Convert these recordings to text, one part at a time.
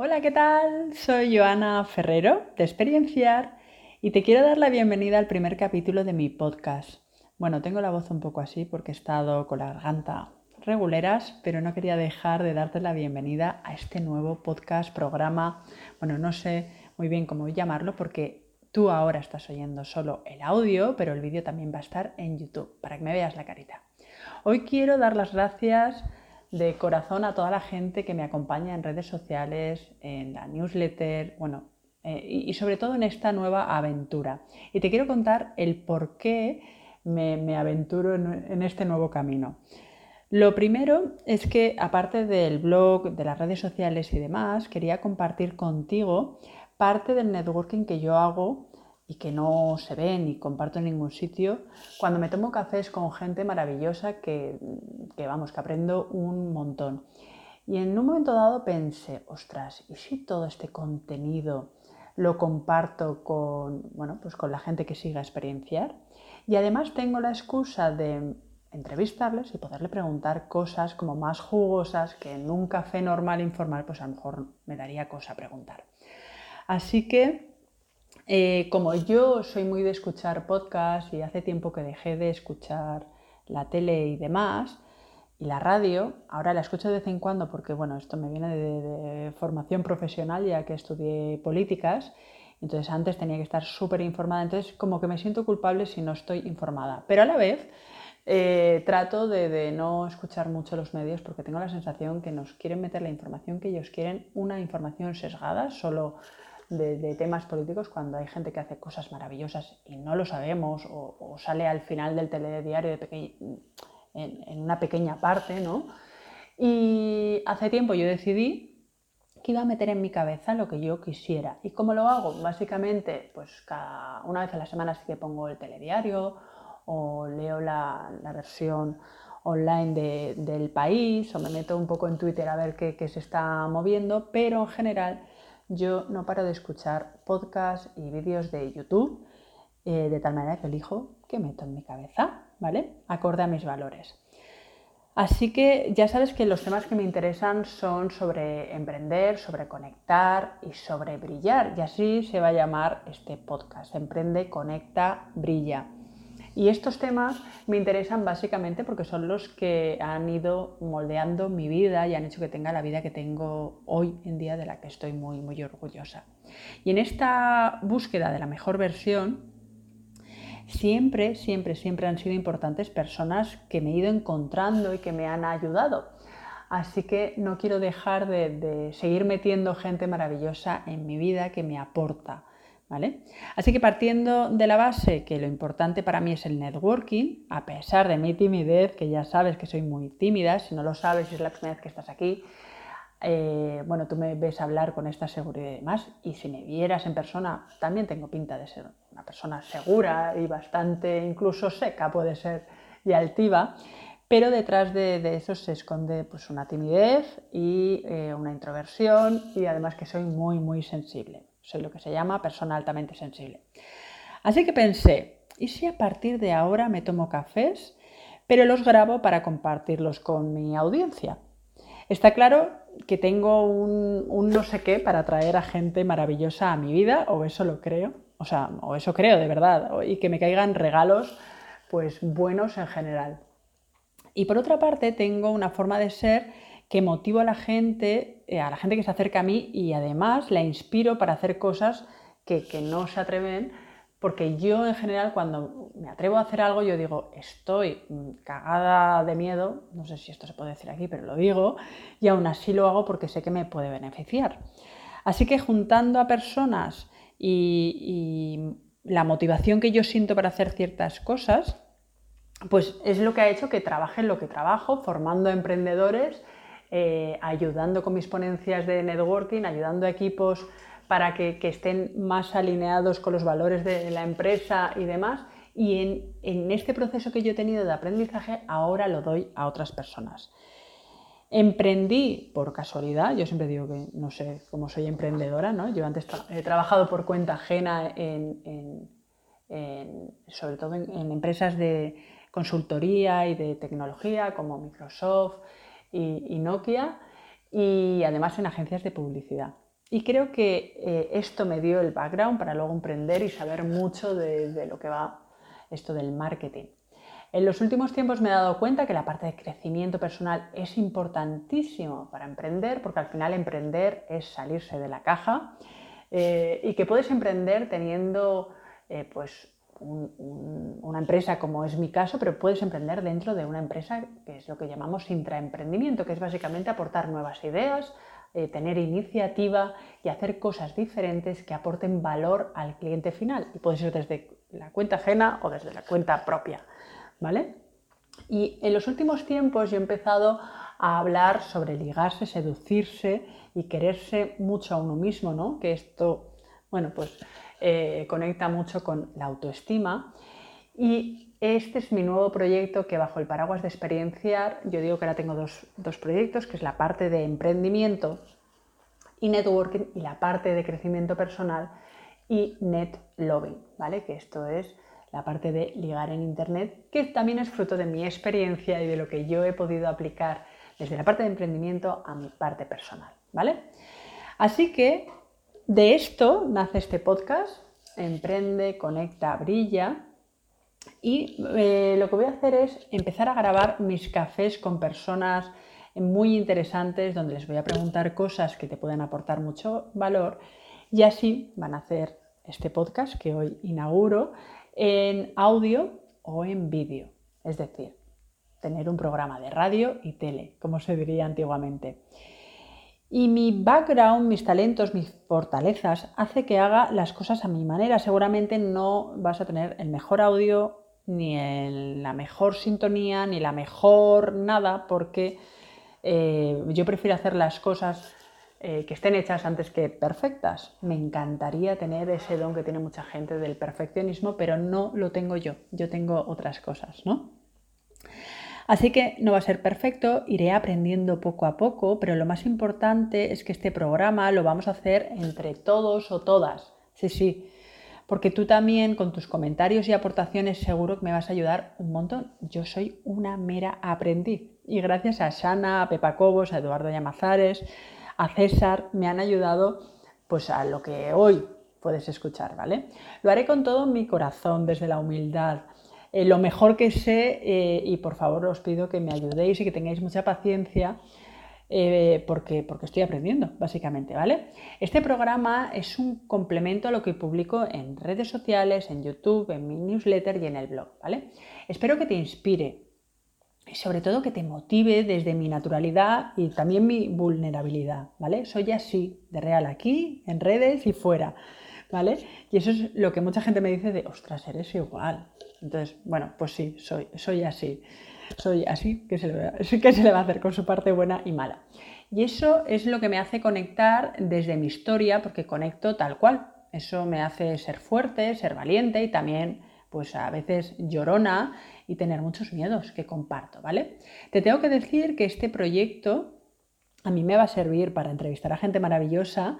Hola, ¿qué tal? Soy Joana Ferrero de Experienciar y te quiero dar la bienvenida al primer capítulo de mi podcast. Bueno, tengo la voz un poco así porque he estado con la garganta reguleras, pero no quería dejar de darte la bienvenida a este nuevo podcast, programa, bueno, no sé muy bien cómo llamarlo porque tú ahora estás oyendo solo el audio, pero el vídeo también va a estar en YouTube para que me veas la carita. Hoy quiero dar las gracias de corazón a toda la gente que me acompaña en redes sociales, en la newsletter, bueno, eh, y, sobre todo en esta nueva aventura. Y te quiero contar el por qué me, aventuro en, este nuevo camino. Lo primero es que, aparte del blog, de las redes sociales y demás, quería compartir contigo parte del networking que yo hago y que no se ve ni comparto en ningún sitio, cuando me tomo cafés con gente maravillosa que, vamos, que aprendo un montón. Y en un momento dado pensé, ostras, ¿y si todo este contenido lo comparto con, bueno, pues con la gente que siga experienciar? Y además tengo la excusa de entrevistarles y poderle preguntar cosas como más jugosas que en un café normal informal, pues a lo mejor me daría cosa preguntar. Así que eh, como yo soy muy de escuchar podcasts y hace tiempo que dejé de escuchar la tele y demás, y la radio, ahora la escucho de vez en cuando porque, bueno, esto me viene de, formación profesional ya que estudié políticas, entonces antes tenía que estar súper informada, entonces como que me siento culpable si no estoy informada, pero a la vez eh, trato de, de, no escuchar mucho los medios porque tengo la sensación que nos quieren meter la información que ellos quieren, una información sesgada, solo de, temas políticos cuando hay gente que hace cosas maravillosas y no lo sabemos o, sale al final del telediario de en, una pequeña parte, ¿no? Y hace tiempo yo decidí que iba a meter en mi cabeza lo que yo quisiera. ¿Y cómo lo hago? Básicamente, pues cada una vez a la semana sí que pongo el telediario o leo la, versión online del país o me meto un poco en Twitter a ver qué se está moviendo, pero en general yo no paro de escuchar podcasts y vídeos de YouTube eh, de tal manera que elijo que meto en mi cabeza, ¿vale? Acorde a mis valores. Así que ya sabes que los temas que me interesan son sobre emprender, sobre conectar y sobre brillar. Y así se va a llamar este podcast. Emprende, conecta, brilla. Y estos temas me interesan básicamente porque son los que han ido moldeando mi vida y han hecho que tenga la vida que tengo hoy en día de la que estoy muy, muy orgullosa. Y en esta búsqueda de la mejor versión, siempre, siempre, siempre han sido importantes personas que me he ido encontrando y que me han ayudado. Así que no quiero dejar de, de seguir metiendo gente maravillosa en mi vida que me aporta Así que partiendo de la base que lo importante para mí es el networking, a pesar de mi timidez, que ya sabes que soy muy tímida, si no lo sabes, es la primera vez que estás aquí, eh, bueno, tú me ves hablar con esta seguridad y demás, y si me vieras en persona, también tengo pinta de ser una persona segura y bastante incluso seca, puede ser, y altiva, pero detrás de, eso se esconde pues, una timidez y eh, una introversión y además que soy muy, muy sensible. Soy lo que se llama persona altamente sensible. Así que pensé, ¿y si a partir de ahora me tomo cafés, pero los grabo para compartirlos con mi audiencia? Está claro que tengo un, no sé qué para traer a gente maravillosa a mi vida, o eso lo creo, o sea, o eso creo de verdad, y que me caigan regalos pues buenos en general. Y por otra parte, tengo una forma de ser que motivo a la gente, eh, a la gente que se acerca a mí y además la inspiro para hacer cosas que, no se atreven, porque yo en general cuando me atrevo a hacer algo, yo digo, estoy cagada de miedo, no sé si esto se puede decir aquí, pero lo digo, y aún así lo hago porque sé que me puede beneficiar. Así que juntando a personas y, y la motivación que yo siento para hacer ciertas cosas, pues es lo que ha hecho que trabaje en lo que trabajo, formando emprendedores eh, ayudando con mis ponencias de networking, ayudando a equipos para que, estén más alineados con los valores de la empresa y demás. Y en, este proceso que yo he tenido de aprendizaje, ahora lo doy a otras personas. Emprendí por casualidad, yo siempre digo que no sé cómo soy emprendedora, ¿no? Yo antes he trabajado por cuenta ajena sobre todo en empresas de consultoría y de tecnología como Microsoft, y, Nokia y además en agencias de publicidad. Y creo que eh, esto me dio el background para luego emprender y saber mucho de, lo que va esto del marketing. En los últimos tiempos me he dado cuenta que la parte de crecimiento personal es importantísimo para emprender, porque al final emprender es salirse de la caja eh, y que puedes emprender teniendo eh, pues una empresa como es mi caso, pero puedes emprender dentro de una empresa que es lo que llamamos intraemprendimiento, que es básicamente aportar nuevas ideas, eh, tener iniciativa y hacer cosas diferentes que aporten valor al cliente final. Y puede ser desde la cuenta ajena o desde la cuenta propia. ¿Vale? Y en los últimos tiempos yo he empezado a hablar sobre ligarse, seducirse y quererse mucho a uno mismo, ¿no? Que esto, bueno, pues eh, conecta mucho con la autoestima. Y este es mi nuevo proyecto que bajo el paraguas de experienciar, yo digo que ahora tengo dos, dos proyectos, que es la parte de emprendimiento y networking y la parte de crecimiento personal y net loving, ¿vale? Que esto es la parte de ligar en internet, que también es fruto de mi experiencia y de lo que yo he podido aplicar desde la parte de emprendimiento a mi parte personal, ¿vale? Así que de esto nace este podcast, Emprende, Conecta, Brilla. Y eh, lo que voy a hacer es empezar a grabar mis cafés con personas muy interesantes donde les voy a preguntar cosas que te pueden aportar mucho valor y así van a hacer este podcast que hoy inauguro en audio o en vídeo. Es decir, tener un programa de radio y tele, como se diría antiguamente. Y mi background, mis talentos, mis fortalezas, hace que haga las cosas a mi manera. Seguramente no vas a tener el mejor audio, ni la mejor sintonía, ni la mejor nada, porque eh, yo prefiero hacer las cosas eh, que estén hechas antes que perfectas. Me encantaría tener ese don que tiene mucha gente del perfeccionismo, pero no lo tengo yo. Yo tengo otras cosas, ¿no? Así que no va a ser perfecto, iré aprendiendo poco a poco, pero lo más importante es que este programa lo vamos a hacer entre todos o todas. Sí, sí, porque tú también con tus comentarios y aportaciones seguro que me vas a ayudar un montón. Yo soy una mera aprendiz y gracias a Shana, a Pepa Cobos, a Eduardo Llamazares, a César, me han ayudado pues a lo que hoy puedes escuchar, ¿vale? Lo haré con todo mi corazón, desde la humildad, eh, lo mejor que sé eh, y por favor os pido que me ayudéis y que tengáis mucha paciencia eh, porque, porque estoy aprendiendo, básicamente, ¿vale? Este programa es un complemento a lo que publico en redes sociales, en YouTube, en mi newsletter y en el blog, ¿vale? Espero que te inspire y sobre todo que te motive desde mi naturalidad y también mi vulnerabilidad, ¿vale? Soy así, de real aquí, en redes y fuera, ¿vale? Y eso es lo que mucha gente me dice de, ostras, eres igual, entonces, bueno, pues sí, soy, soy así. Soy así, que se, le va, se le va a hacer con su parte buena y mala. Y eso es lo que me hace conectar desde mi historia, porque conecto tal cual. Eso me hace ser fuerte, ser valiente y también, pues a veces llorona y tener muchos miedos que comparto, ¿vale? Te tengo que decir que este proyecto a mí me va a servir para entrevistar a gente maravillosa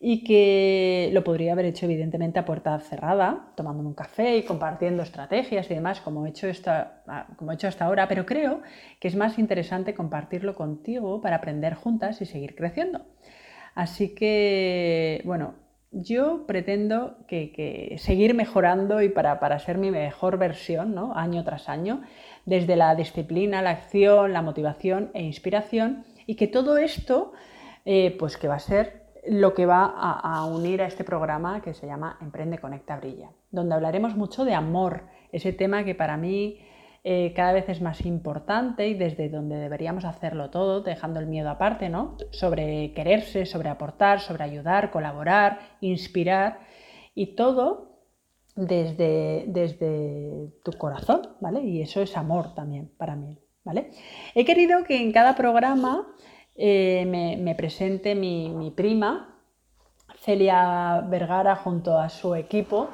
y que lo podría haber hecho evidentemente a puerta cerrada, tomándome un café y compartiendo estrategias y demás, como he, hecho esta, ah, como he hecho hasta ahora, pero creo que es más interesante compartirlo contigo para aprender juntas y seguir creciendo. Así que, bueno, yo pretendo que, seguir mejorando y para, para, ser mi mejor versión, ¿no? año tras año, desde la disciplina, la acción, la motivación e inspiración, y que todo esto, eh, pues que va a ser lo que va a, unir a este programa que se llama Emprende, Conecta, Brilla, donde hablaremos mucho de amor, ese tema que para mí eh, cada vez es más importante y desde donde deberíamos hacerlo todo, dejando el miedo aparte, ¿no? Sobre quererse, sobre aportar, sobre ayudar, colaborar, inspirar y todo desde, desde tu corazón, ¿vale? Y eso es amor también para mí, ¿vale? He querido que en cada programa eh, me, presente mi, prima, Celia Vergara, junto a su equipo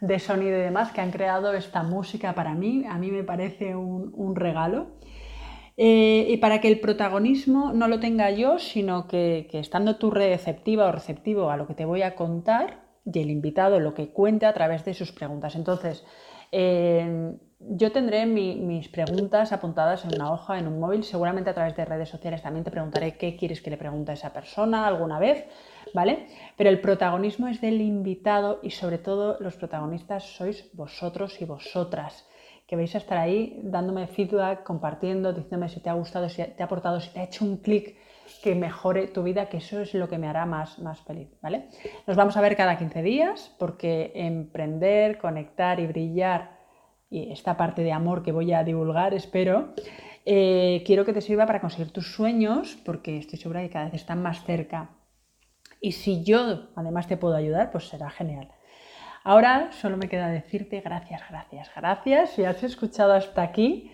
de sonido y demás, que han creado esta música para mí. A mí me parece un, regalo. Eh, y para que el protagonismo no lo tenga yo, sino que, estando tú receptiva o receptivo a lo que te voy a contar y el invitado lo que cuente a través de sus preguntas. Entonces, eh, yo tendré mis preguntas apuntadas en una hoja, en un móvil, seguramente a través de redes sociales también te preguntaré qué quieres que le pregunte a esa persona alguna vez, ¿vale? Pero el protagonismo es del invitado y sobre todo los protagonistas sois vosotros y vosotras, que vais a estar ahí dándome feedback, compartiendo, diciéndome si te ha gustado, si te ha aportado, si te ha hecho un clic que mejore tu vida, que eso es lo que me hará más, más feliz, ¿vale? Nos vamos a ver cada 15 días porque emprender, conectar y brillar, y esta parte de amor que voy a divulgar, espero, eh, quiero que te sirva para conseguir tus sueños porque estoy segura que cada vez están más cerca. Y si yo además te puedo ayudar, pues será genial. Ahora solo me queda decirte gracias, gracias, gracias. Si has escuchado hasta aquí,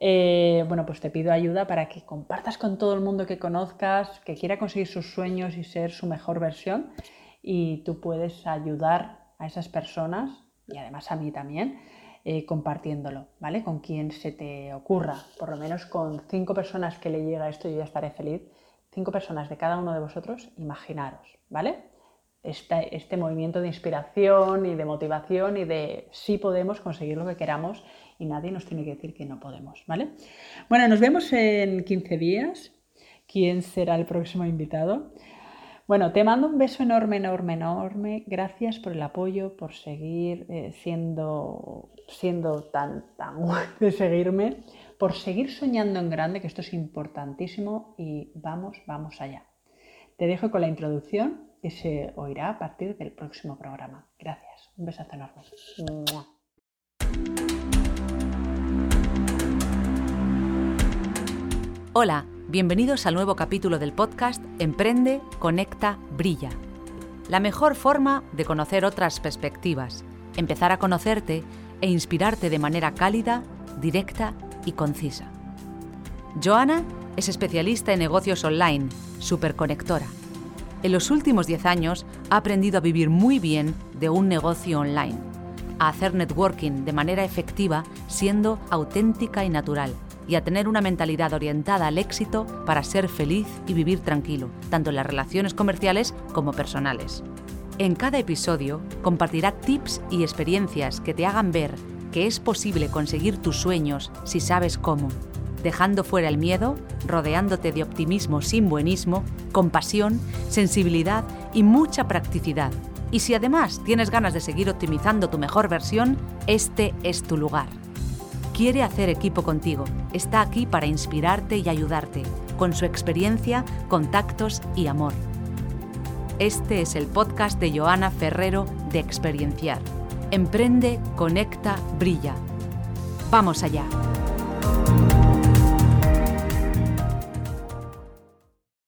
eh, bueno, pues te pido ayuda para que compartas con todo el mundo que conozcas, que quiera conseguir sus sueños y ser su mejor versión. Y tú puedes ayudar a esas personas y además a mí también eh, compartiéndolo, ¿vale? Con quien se te ocurra, por lo menos con cinco personas que le llega esto, yo ya estaré feliz. Cinco personas de cada uno de vosotros, imaginaros, ¿vale? Este, este movimiento de inspiración y de motivación y de sí podemos conseguir lo que queramos y nadie nos tiene que decir que no podemos, ¿vale? Bueno, nos vemos en 15 días. ¿Quién será el próximo invitado? Bueno, te mando un beso enorme, enorme, enorme. Gracias por el apoyo, por seguir eh, siendo, siendo tan, tan de seguirme, por seguir soñando en grande, que esto es importantísimo y vamos, vamos allá. Te dejo con la introducción que se oirá a partir del próximo programa. Gracias. Un besazo enorme. Hola, bienvenidos al nuevo capítulo del podcast Emprende, Conecta, Brilla. La mejor forma de conocer otras perspectivas, empezar a conocerte e inspirarte de manera cálida, directa y concisa. Joana es especialista en negocios online, superconectora. En los últimos 10 años ha aprendido a vivir muy bien de un negocio online, a hacer networking de manera efectiva siendo auténtica y natural y a tener una mentalidad orientada al éxito para ser feliz y vivir tranquilo, tanto en las relaciones comerciales como personales. En cada episodio compartirá tips y experiencias que te hagan ver que es posible conseguir tus sueños si sabes cómo, dejando fuera el miedo, rodeándote de optimismo sin buenismo, compasión, sensibilidad y mucha practicidad. Y si además tienes ganas de seguir optimizando tu mejor versión, este es tu lugar quiere hacer equipo contigo. Está aquí para inspirarte y ayudarte, con su experiencia, contactos y amor. Este es el podcast de Joana Ferrero de Experienciar. Emprende, conecta, brilla. Vamos allá.